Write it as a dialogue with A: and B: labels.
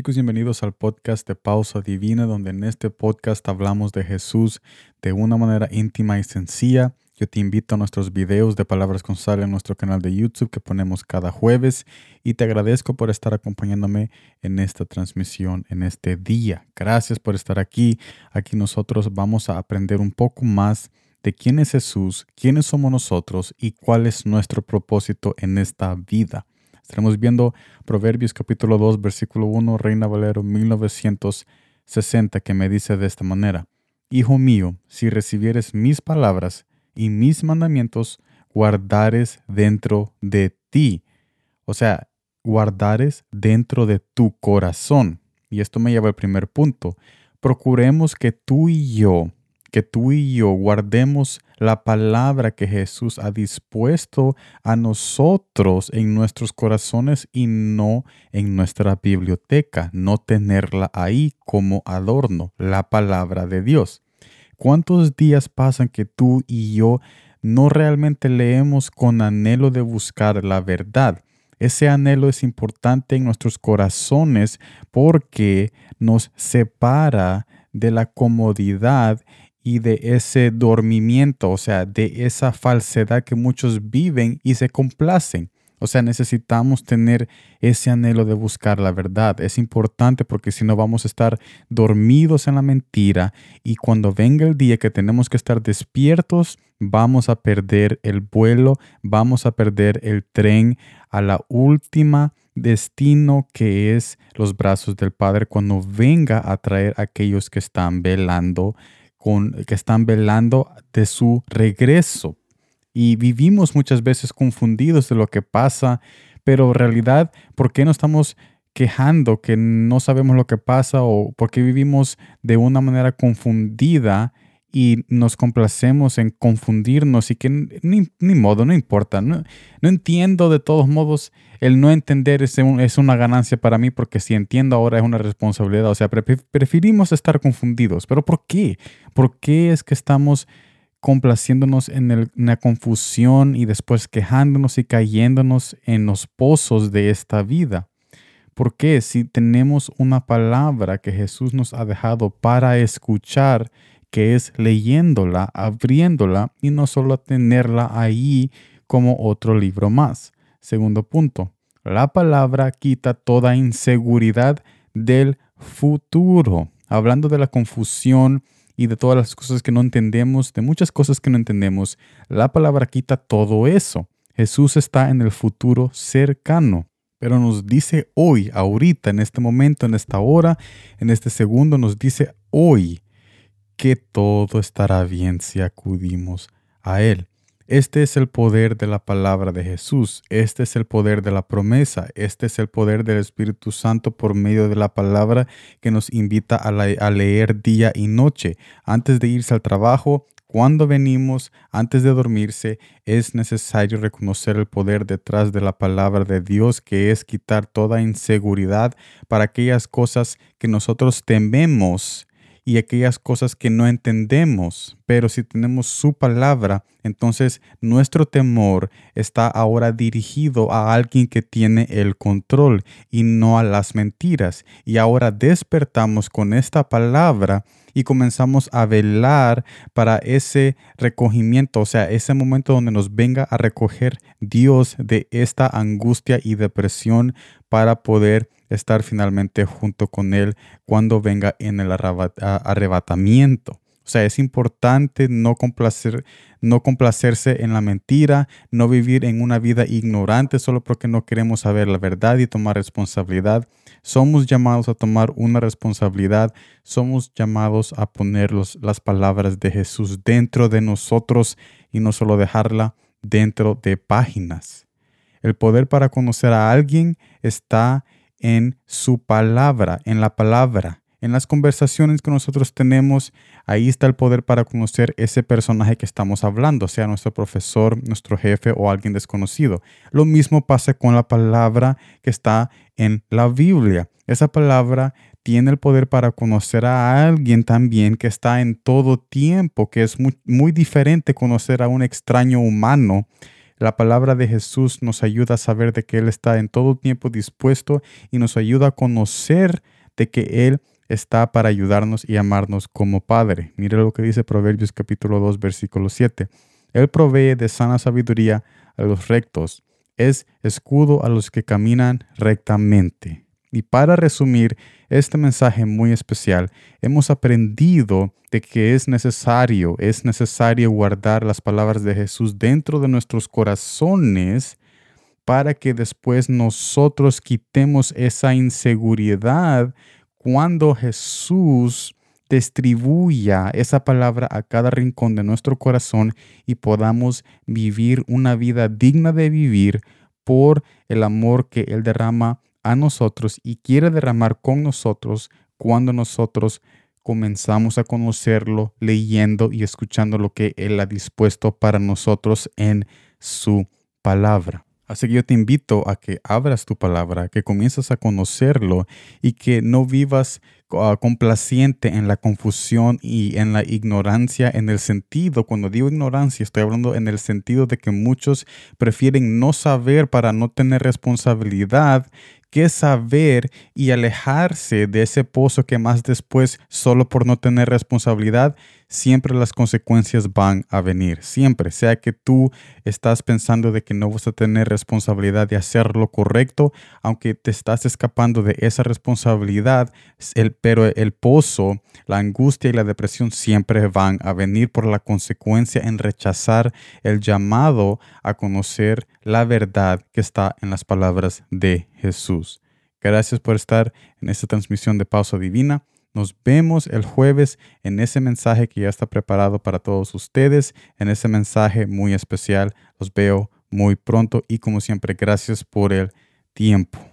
A: Chicos, bienvenidos al podcast de Pausa Divina, donde en este podcast hablamos de Jesús de una manera íntima y sencilla. Yo te invito a nuestros videos de Palabras con Sal en nuestro canal de YouTube que ponemos cada jueves y te agradezco por estar acompañándome en esta transmisión, en este día. Gracias por estar aquí. Aquí nosotros vamos a aprender un poco más de quién es Jesús, quiénes somos nosotros y cuál es nuestro propósito en esta vida. Estaremos viendo Proverbios capítulo 2, versículo 1, Reina Valero 1960, que me dice de esta manera, Hijo mío, si recibieres mis palabras y mis mandamientos, guardares dentro de ti. O sea, guardares dentro de tu corazón. Y esto me lleva al primer punto. Procuremos que tú y yo que tú y yo guardemos la palabra que Jesús ha dispuesto a nosotros en nuestros corazones y no en nuestra biblioteca, no tenerla ahí como adorno, la palabra de Dios. ¿Cuántos días pasan que tú y yo no realmente leemos con anhelo de buscar la verdad? Ese anhelo es importante en nuestros corazones porque nos separa de la comodidad y de ese dormimiento, o sea, de esa falsedad que muchos viven y se complacen. O sea, necesitamos tener ese anhelo de buscar la verdad. Es importante porque si no vamos a estar dormidos en la mentira y cuando venga el día que tenemos que estar despiertos, vamos a perder el vuelo, vamos a perder el tren a la última destino que es los brazos del Padre cuando venga a traer a aquellos que están velando que están velando de su regreso. Y vivimos muchas veces confundidos de lo que pasa, pero en realidad, ¿por qué no estamos quejando que no sabemos lo que pasa o por qué vivimos de una manera confundida y nos complacemos en confundirnos y que ni, modo, no importa. No, no, entiendo de todos modos, el no entender es, es, una ganancia para mí porque si entiendo ahora es una responsabilidad. O sea, preferimos estar confundidos. ¿Pero por qué? ¿Por qué es que estamos complaciéndonos en, en la confusión y después quejándonos y cayéndonos en los pozos de esta vida? ¿Por qué si tenemos una palabra que Jesús nos ha dejado para escuchar, que es leyéndola, abriéndola y no solo tenerla ahí como otro libro más. Segundo punto, la palabra quita toda inseguridad del futuro. Hablando de la confusión y de todas las cosas que no entendemos, de muchas cosas que no entendemos, la palabra quita todo eso. Jesús está en el futuro cercano pero nos dice hoy, ahorita, en este momento, en esta hora, en este segundo, nos dice hoy que todo estará bien si acudimos a Él. Este es el poder de la palabra de Jesús, este es el poder de la promesa, este es el poder del Espíritu Santo por medio de la palabra que nos invita a, leer día y noche. Antes de irse al trabajo, cuando venimos, antes de dormirse, es necesario reconocer el poder detrás de la palabra de Dios, que es quitar toda inseguridad para aquellas cosas que nosotros tememos y aquellas cosas que no entendemos. Pero si tenemos su palabra, entonces nuestro temor está ahora dirigido a alguien que tiene el control y no a las mentiras. Y ahora despertamos con esta palabra y comenzamos a velar para ese recogimiento, o sea, ese momento donde nos venga a recoger Dios de esta angustia y depresión para poder estar finalmente junto con Él cuando venga en el arrebatamiento. O sea, es importante no, complacer, no complacerse en la mentira, no vivir en una vida ignorante solo porque no queremos saber la verdad y tomar responsabilidad. Somos llamados a tomar una responsabilidad, somos llamados a poner las palabras de Jesús dentro de nosotros y no solo dejarla dentro de páginas. El poder para conocer a alguien está en su palabra, en la palabra. En las conversaciones que nosotros tenemos, ahí está el poder para conocer ese personaje que estamos hablando, sea nuestro profesor, nuestro jefe o alguien desconocido. Lo mismo pasa con la palabra que está en la Biblia. Esa palabra tiene el poder para conocer a alguien también que está en todo tiempo, que es muy, muy diferente conocer a un extraño humano La palabra de Jesús nos ayuda a saber de que Él está en todo tiempo dispuesto y nos ayuda a conocer de que Él está para ayudarnos y amarnos como Padre. Mire lo que dice Proverbios capítulo 2, versículo 7. Él provee de sana sabiduría a los rectos, es escudo a los que caminan rectamente. Y para resumir este mensaje muy especial, hemos aprendido de que es necesario, es necesario guardar las palabras de Jesús dentro de nuestros corazones para que después nosotros quitemos esa inseguridad cuando Jesús distribuya esa palabra a cada rincón de nuestro corazón y podamos vivir una vida digna de vivir por el amor que Él derrama a nosotros y quiere derramar con nosotros cuando nosotros comenzamos a conocerlo leyendo y escuchando lo que Él ha dispuesto para nosotros en su palabra. Así que yo te invito a que abras tu palabra, que comiences a conocerlo y que no vivas uh, complaciente en la confusión y en la ignorancia en el sentido, cuando digo ignorancia, estoy hablando en el sentido de que muchos prefieren no saber para no tener responsabilidad que saber y alejarse de ese pozo que más después, solo por no tener responsabilidad, siempre las consecuencias van a venir. Siempre, sea que tú estás pensando de que no vas a tener responsabilidad de hacer lo correcto, aunque te estás escapando de esa responsabilidad, el, pero el pozo, la angustia y la depresión siempre van a venir por la consecuencia en rechazar el llamado a conocer la verdad que está en las palabras de Jesús. Gracias por estar en esta transmisión de Pausa Divina. Nos vemos el jueves en ese mensaje que ya está preparado para todos ustedes, en ese mensaje muy especial. Los veo muy pronto y como siempre, gracias por el tiempo.